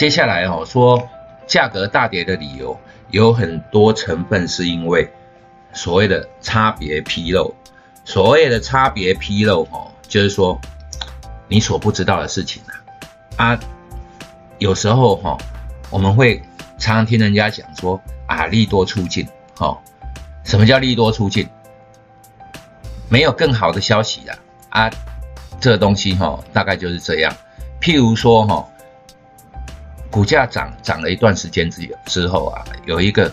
接下来哦，说价格大跌的理由有很多成分是因为所谓的差别披露。所谓的差别披露哦，就是说你所不知道的事情啊。啊，有时候哈，我们会常常听人家讲说啊，利多出尽。哦，什么叫利多出尽？没有更好的消息了啊。这东西哈，大概就是这样。譬如说哈。股价涨涨了一段时间之之后啊，有一个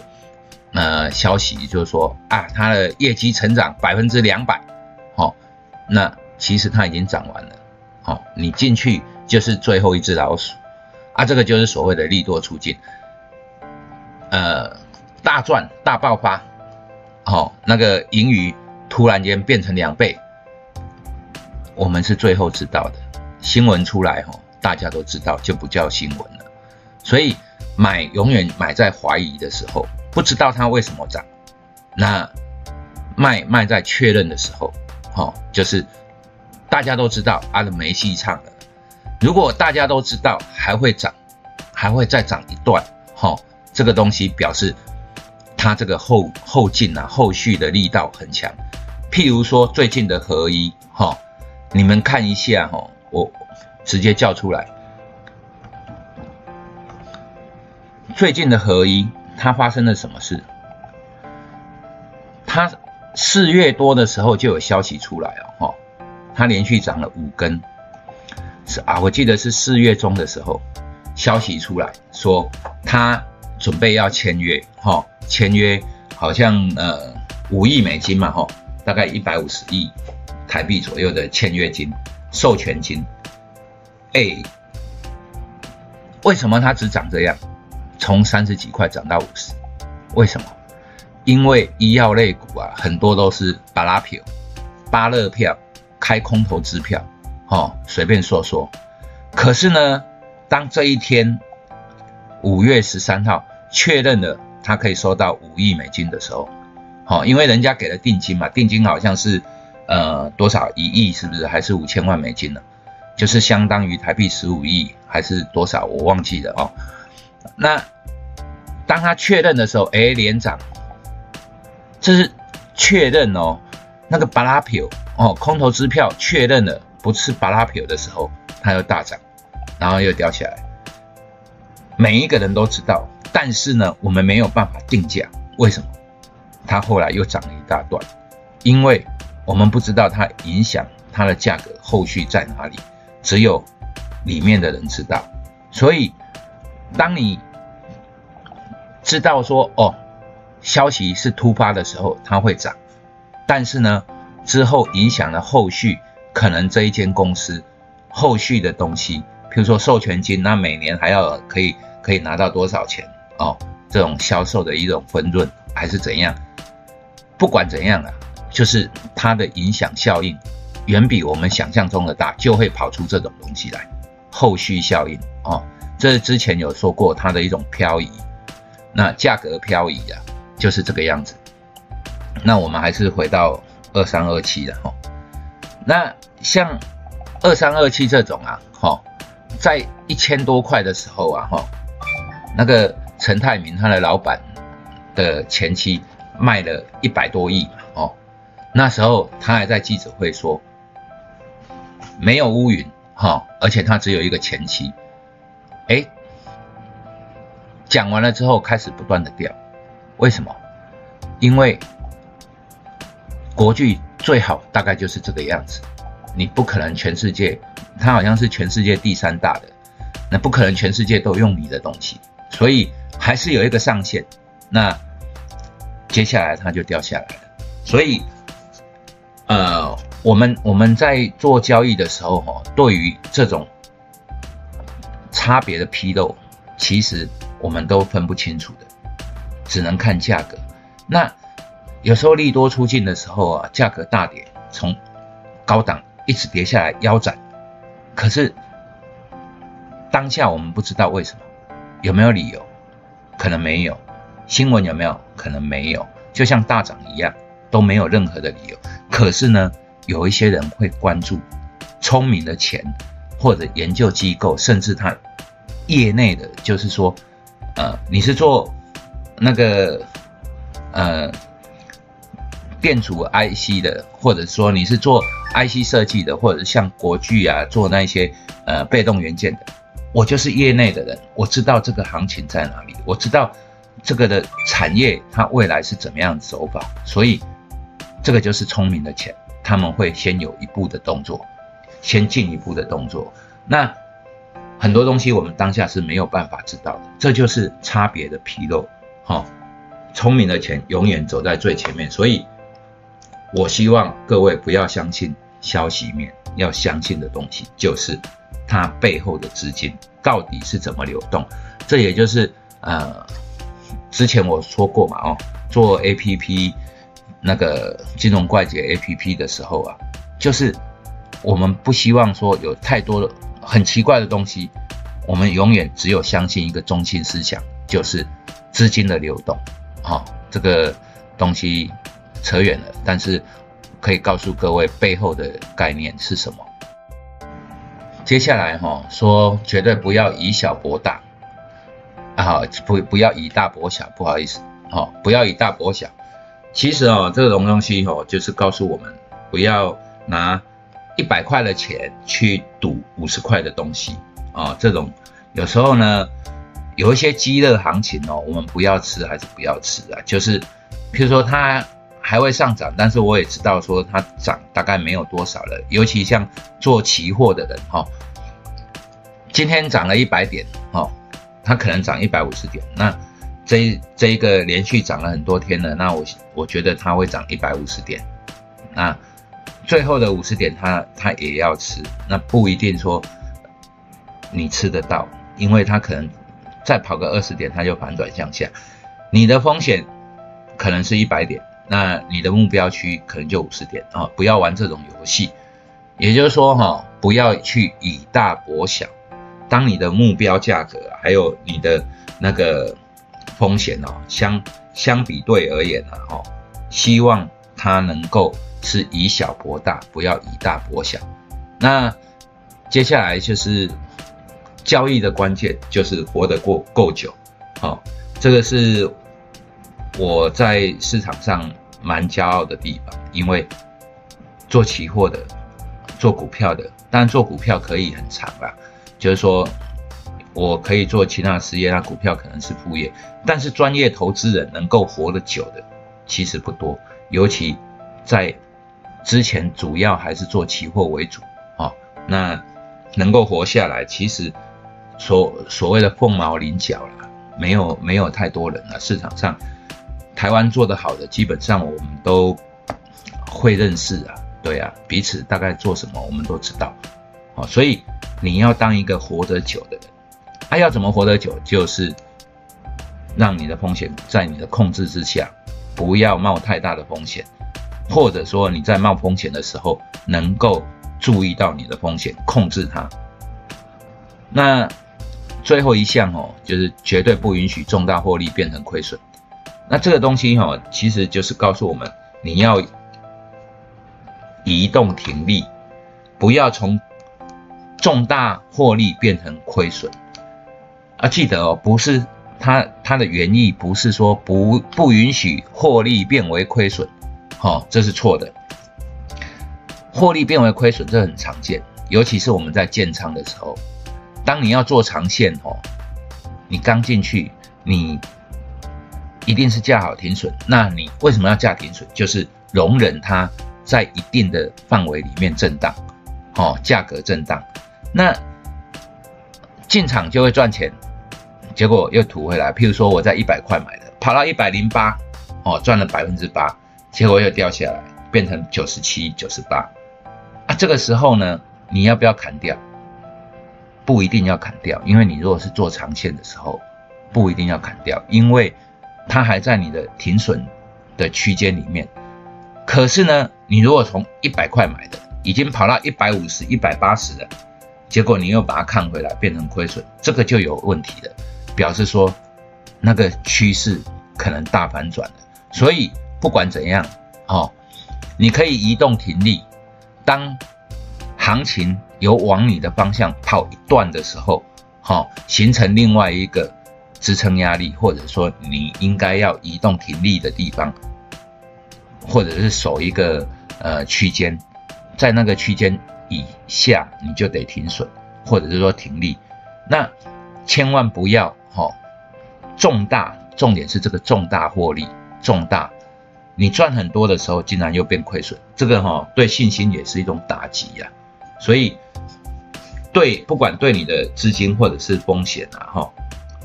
呃消息就是说啊，它的业绩成长百分之两百，好，那其实它已经涨完了，好，你进去就是最后一只老鼠。啊，这个就是所谓的利多出尽，呃，大赚大爆发，好，那个盈余突然间变成两倍，我们是最后知道的，新闻出来哈，大家都知道就不叫新闻了。所以买永远买在怀疑的时候，不知道它为什么涨。那卖卖在确认的时候，好，就是大家都知道啊，没戏唱了。如果大家都知道还会涨，还会再涨一段，好，这个东西表示它这个后后劲啊，后续的力道很强。譬如说最近的合一，哈，你们看一下哈，我直接叫出来。最近的合一，它发生了什么事？它四月多的时候就有消息出来了，哈，它连续涨了五根，是啊，我记得是四月中的时候，消息出来说它准备要签约，哈，签约好像呃五亿美金嘛，哈，大概一百五十亿台币左右的签约金、授权金，哎，为什么它只涨这样？从三十几块涨到五十，为什么？因为医药类股啊，很多都是巴拉票、巴勒票、开空头支票，哦，随便说说。可是呢，当这一天五月十三号确认了他可以收到五亿美金的时候，好，因为人家给了定金嘛，定金好像是呃多少一亿，是不是？还是五千万美金呢？就是相当于台币十五亿，还是多少？我忘记了哦。那当他确认的时候，哎，连涨，这是确认哦。那个巴拉票哦，空头支票确认了不是巴拉票的时候，它又大涨，然后又掉下来。每一个人都知道，但是呢，我们没有办法定价。为什么？它后来又涨了一大段，因为我们不知道它影响它的价格后续在哪里，只有里面的人知道，所以。当你知道说哦，消息是突发的时候，它会涨，但是呢，之后影响了后续，可能这一间公司后续的东西，譬如说授权金，那每年还要可以可以拿到多少钱哦？这种销售的一种分润还是怎样？不管怎样啊，就是它的影响效应远比我们想象中的大，就会跑出这种东西来，后续效应哦。这之前有说过它的一种漂移，那价格漂移啊，就是这个样子。那我们还是回到二三二七的哈。那像二三二七这种啊，哈，在一千多块的时候啊，哈，那个陈泰明他的老板的前妻卖了一百多亿，哦，那时候他还在记者会说没有乌云哈，而且他只有一个前妻。哎，讲完了之后开始不断的掉，为什么？因为国剧最好大概就是这个样子，你不可能全世界，它好像是全世界第三大的，那不可能全世界都用你的东西，所以还是有一个上限。那接下来它就掉下来了，所以呃，我们我们在做交易的时候哈，对于这种。差别的纰漏，其实我们都分不清楚的，只能看价格。那有时候利多出尽的时候啊，价格大跌，从高档一直跌下来腰斩。可是当下我们不知道为什么，有没有理由？可能没有。新闻有没有？可能没有。就像大涨一样，都没有任何的理由。可是呢，有一些人会关注，聪明的钱。或者研究机构，甚至他业内的，就是说，呃，你是做那个呃电阻 IC 的，或者说你是做 IC 设计的，或者像国巨啊做那些呃被动元件的，我就是业内的人，我知道这个行情在哪里，我知道这个的产业它未来是怎么样走法，所以这个就是聪明的钱，他们会先有一步的动作，先进一步的动作，那。很多东西我们当下是没有办法知道的，这就是差别的纰漏。哈，聪明的钱永远走在最前面，所以我希望各位不要相信消息面，要相信的东西就是它背后的资金到底是怎么流动。这也就是呃，之前我说过嘛，哦，做 A P P 那个金融怪杰 A P P 的时候啊，就是我们不希望说有太多的。很奇怪的东西，我们永远只有相信一个中心思想，就是资金的流动。好，这个东西扯远了，但是可以告诉各位背后的概念是什么。接下来哈说，绝对不要以小博大，啊不不要以大博小，不好意思，好不要以大博小。其实哦，这种东西哦，就是告诉我们不要拿。一百块的钱去赌五十块的东西啊，这种有时候呢，有一些激热行情哦，我们不要吃还是不要吃啊？就是，譬如说它还会上涨，但是我也知道说它涨大概没有多少了。尤其像做期货的人哈，今天涨了一百点哈，它可能涨一百五十点，那这这一个连续涨了很多天了，那我我觉得它会涨一百五十点，那。最后的五十点，他他也要吃，那不一定说你吃得到，因为他可能再跑个二十点，他就反转向下。你的风险可能是一百点，那你的目标区可能就五十点啊！不要玩这种游戏，也就是说哈，不要去以大博小。当你的目标价格还有你的那个风险哦相相比对而言呢，哈，希望它能够。是以小博大，不要以大博小。那接下来就是交易的关键，就是活得过够久。好，这个是我在市场上蛮骄傲的地方，因为做期货的、做股票的，当然做股票可以很长啦，就是说我可以做其他事业，那股票可能是副业。但是专业投资人能够活得久的其实不多，尤其在。之前主要还是做期货为主啊，那能够活下来，其实所所谓的凤毛麟角了，没有没有太多人了。市场上台湾做得好的，基本上我们都会认识啊，对啊，彼此大概做什么我们都知道，好，所以你要当一个活得久的人，他要怎么活得久，就是让你的风险在你的控制之下，不要冒太大的风险。或者说你在冒风险的时候，能够注意到你的风险，控制它。那最后一项哦，就是绝对不允许重大获利变成亏损。那这个东西哈，其实就是告诉我们，你要移动停利，不要从重大获利变成亏损。啊，记得哦，不是它它的原意不是说不不允许获利变为亏损。好，这是错的。获利变为亏损，这很常见，尤其是我们在建仓的时候。当你要做长线哦，你刚进去，你一定是架好停损。那你为什么要架停损？就是容忍它在一定的范围里面震荡，哦，价格震荡。那进场就会赚钱，结果又吐回来。譬如说我在一百块买的，跑到一百零八，哦，赚了百分之八。结果又掉下来，变成九十七、九十八啊！这个时候呢，你要不要砍掉？不一定要砍掉，因为你如果是做长线的时候，不一定要砍掉，因为它还在你的停损的区间里面。可是呢，你如果从一百块买的，已经跑到一百五十、一百八十了，结果你又把它看回来，变成亏损，这个就有问题了，表示说那个趋势可能大反转了，所以。不管怎样，哦，你可以移动停利。当行情有往你的方向跑一段的时候，好，形成另外一个支撑压力，或者说你应该要移动停力的地方，或者是守一个呃区间，在那个区间以下你就得停损，或者是说停利，那千万不要哈重大，重点是这个重大获利重大。你赚很多的时候，竟然又变亏损，这个哈对信心也是一种打击呀。所以，对不管对你的资金或者是风险啊，哈，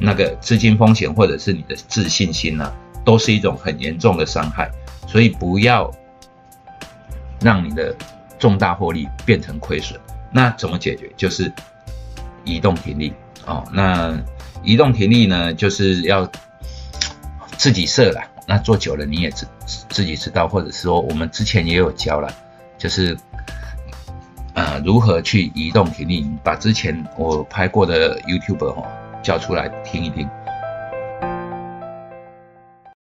那个资金风险或者是你的自信心啊，都是一种很严重的伤害。所以不要让你的重大获利变成亏损。那怎么解决？就是移动停利哦。那移动停利呢，就是要自己设了。那做久了你也自自己知道，或者说我们之前也有教了，就是呃如何去移动停利，把之前我拍过的 YouTube 哈教出来听一听，